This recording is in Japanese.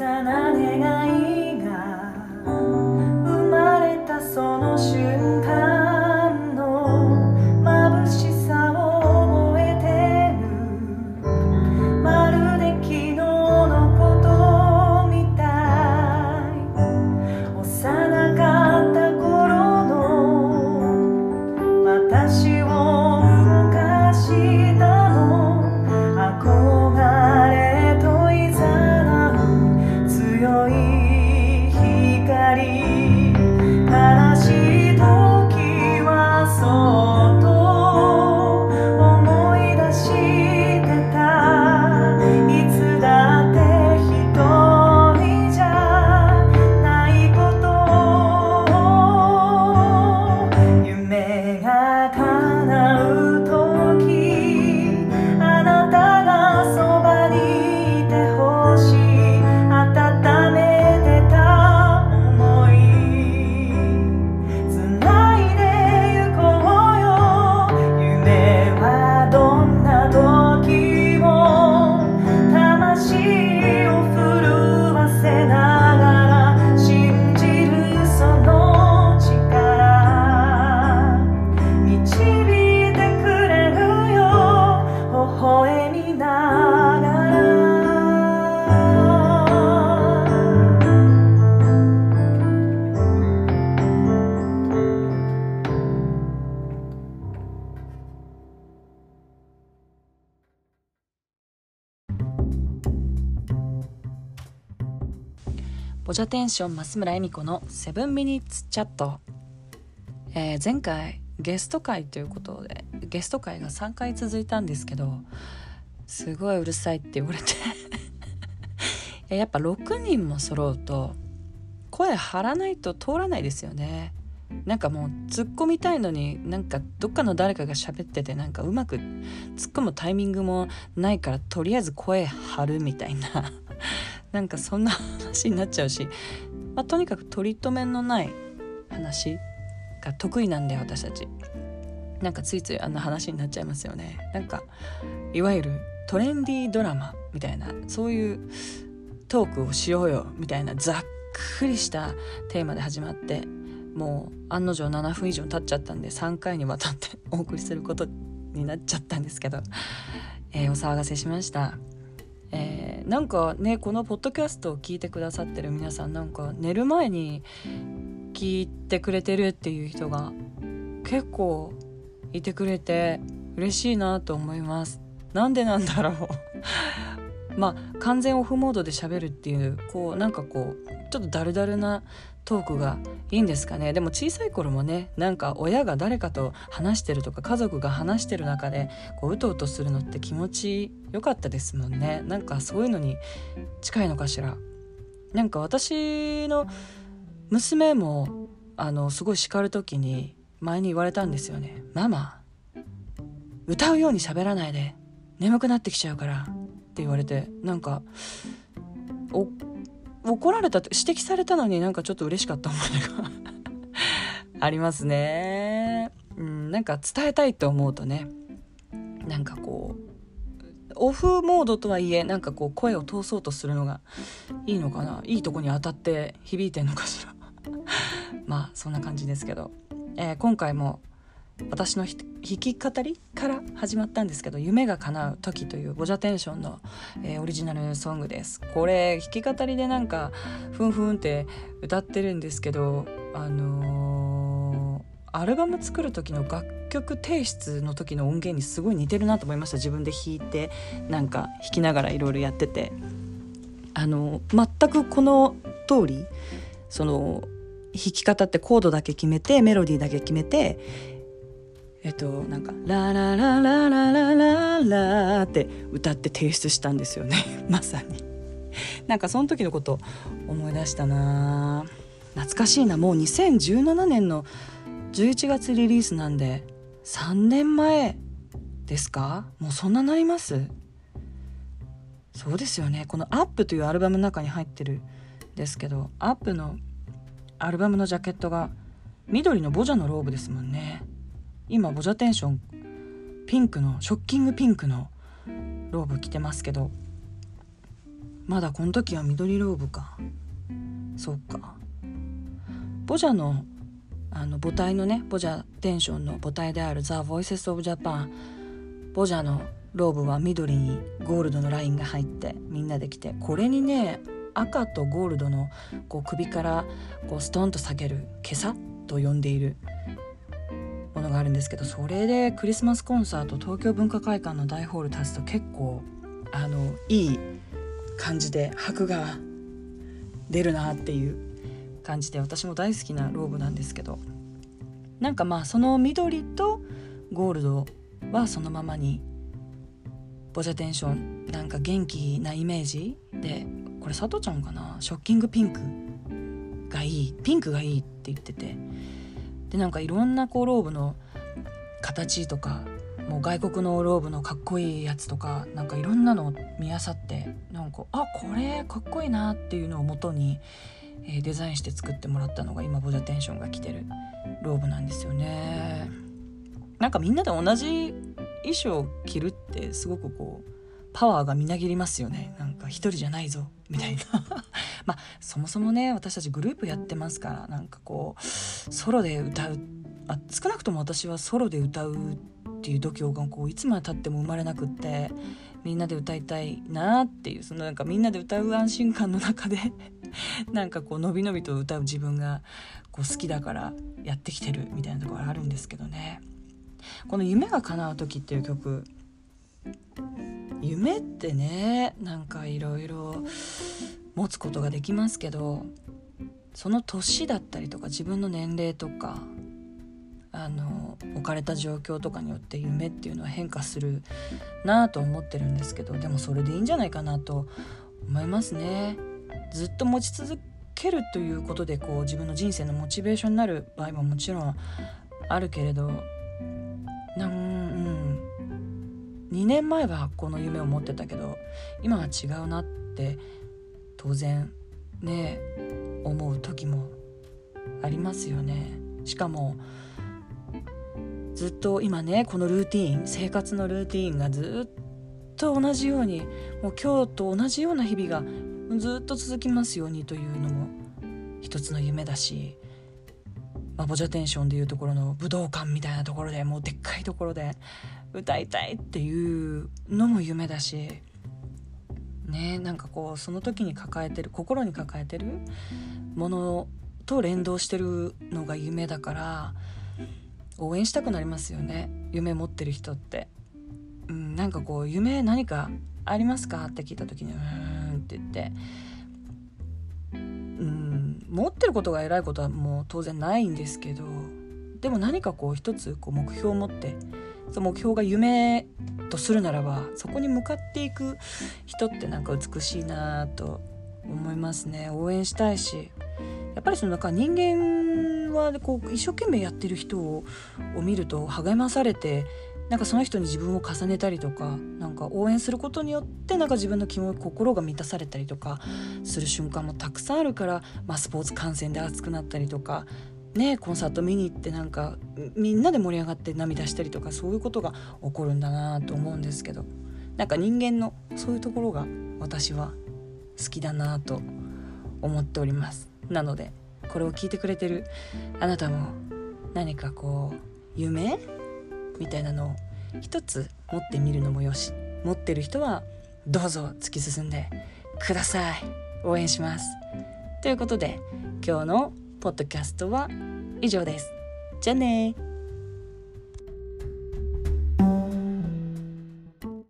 さな願いボジャテンション増村恵美子のセブンミニッツチャット、えー前回ゲスト会ということでゲスト会が3回続いたんですけどすごいうるさいって言われて。や やっぱ6人も揃うと声張らないと通らないですよね。なんかもう突っ込みたいのになんかどっかの誰かが喋っててなんかうまく突っ込むタイミングもないからとりあえず声張るみたいな。なんかそんな話になっちゃうし、まあ、とにかく取り留めのない話が得意なんで私たちなんかついついあんな話になっちゃいますよねなんかいわゆるトレンディードラマみたいなそういうトークをしようよみたいなざっくりしたテーマで始まってもう案の定7分以上経っちゃったんで3回にわたってお送りすることになっちゃったんですけど、えーお騒がせしました。えーなんかねこのポッドキャストを聞いてくださってる皆さんなんか寝る前に聞いてくれてるっていう人が結構いてくれて嬉しいなと思います。なんでなんだろう。まあ完全オフモードで喋るっていうこうなんかこうちょっとダルダルなトークがいいんですかね。でも小さい頃もねなんか親が誰かと話してるとか家族が話してる中でこううとうとするのって気持ちよかったですもんね。なんかそういうのに近いのかしら。なんか私の娘もあのすごい叱る時に前に言われたんですよね「ママ歌うように喋らないで眠くなってきちゃうから」って言われてなんかお怒られたって指摘されたのになんかちょっと嬉しかった思いが ありますね。うんなんか伝えたいと思うとねなんかこうオフモードとはいえなんかこう声を通そうとするのがいいのかな。いいとこに当たって響いてんのかしら。まあそんな感じですけど、えー今回も私の弾き語りから始まったんですけど「夢が叶う時」というボジャテンションの、えーオリジナルソングです。これ弾き語りでなんかふんふんって歌ってるんですけどあのーアルバム作る時の楽曲提出の時の音源にすごい似てるなと思いました。自分で弾いてなんか弾きながらいろいろやってて。あの全くこの通りその弾き方ってコードだけ決めてメロディーだけ決めてえっとなんか「ララララララララ」って歌って提出したんですよね。まさに。なんかその時のこと思い出したな。懐かしいな。もう2017年の11月リリースなんで3年前ですか？もうそんななります？そうですよね。この「アップというアルバムの中に入ってるんですけどアップのアルバムのジャケットが緑のボジャのローブですもんね。今ボジャテンション。ピンクのショッキングピンクのローブ着てますけど。まだこの時は緑ローブか。そっか。ボジャのあの母体のねボジャテンションの母体であるザ・ボイセス・オブ・ジャパン。ボジャのローブは緑にゴールドのラインが入ってみんなで着て。これにね赤とゴールドのこう首からこうストンと下げる「今朝」と呼んでいる。ものがあるんですけどそれでクリスマスコンサート東京文化会館の大ホール立つと結構あのいい感じで箔が出るなっていう感じで私も大好きなローブなんですけどなんかまあその緑とゴールドはそのままにボジャテンションなんか元気なイメージでこれ佐藤ちゃんかな？ショッキングピンクがいいピンクがいいって言っててでなんかいろんなこうローブの形とかもう外国のローブのかっこいいやつとかなんかいろんなのを見漁ってなんかあこれかっこいいなっていうのをもとに、えー、デザインして作ってもらったのが今ボジャテンションが着てるローブなんですよね。なんかみんなで同じ衣装を着るってすごくこうパワーがみなぎりますよね。なんか一人じゃないぞ。みたいな。まあそもそもね私たちグループやってますからなんかこうソロで歌う。あ少なくとも私はソロで歌うっていう度胸がこういつまでたっても生まれなくってみんなで歌いたいなっていうそのなんかみんなで歌う安心感の中で なんかこうのびのびと歌う自分がこう好きだからやってきてるみたいなところあるんですけどね。この「夢が叶う時」っていう曲夢ってねなんかいろいろ持つことができますけどその年だったりとか自分の年齢とかあの置かれた状況とかによって夢っていうのは変化するなと思ってるんですけどでもそれでいいんじゃないかなと思いますね。ずっと持ち続けるということでこう自分の人生のモチベーションになる場合ももちろんあるけれどなん2年前はこの夢を持ってたけど今は違うなって当然ね思う時もありますよね。しかもずっと今ねこのルーティン生活のルーティンがずっと同じようにもう今日と同じような日々がずっと続きますようにというのも一つの夢だし、まあ、ボジャテンションでいうところの武道館みたいなところでもうでっかいところで歌いたいっていうのも夢だしねなんかこうその時に抱えてる心に抱えてるものと連動してるのが夢だから応援したくなりますよね。夢持ってる人って、うん、なんかこう夢何かありますか？って聞いた時に「うーん」って言って。持ってることが偉いことはもう当然ないんですけどでも何かこう一つこう目標を持ってその目標が夢とするならばそこに向かっていく人ってなんか美しいなと思いますね。応援したいしやっぱりそのなんか人間はこう一生懸命やってる人を見ると励まされてなんかその人に自分を重ねたりとかなんか応援することによってなんか自分の気も心が満たされたりとかする瞬間もたくさんあるから、まあ、スポーツ観戦で熱くなったりとかねコンサート見に行ってなんかみんなで盛り上がって涙したりとかそういうことが起こるんだなと思うんですけどなんか人間のそういうところが私は好きだなと思っております。なのでこれを聞いてくれてるあなたも何かこう夢みたいなのを一つ持ってみるのもよし。持ってる人はどうぞ突き進んでください。応援します。ということで今日のポッドキャストは以上です。じゃあね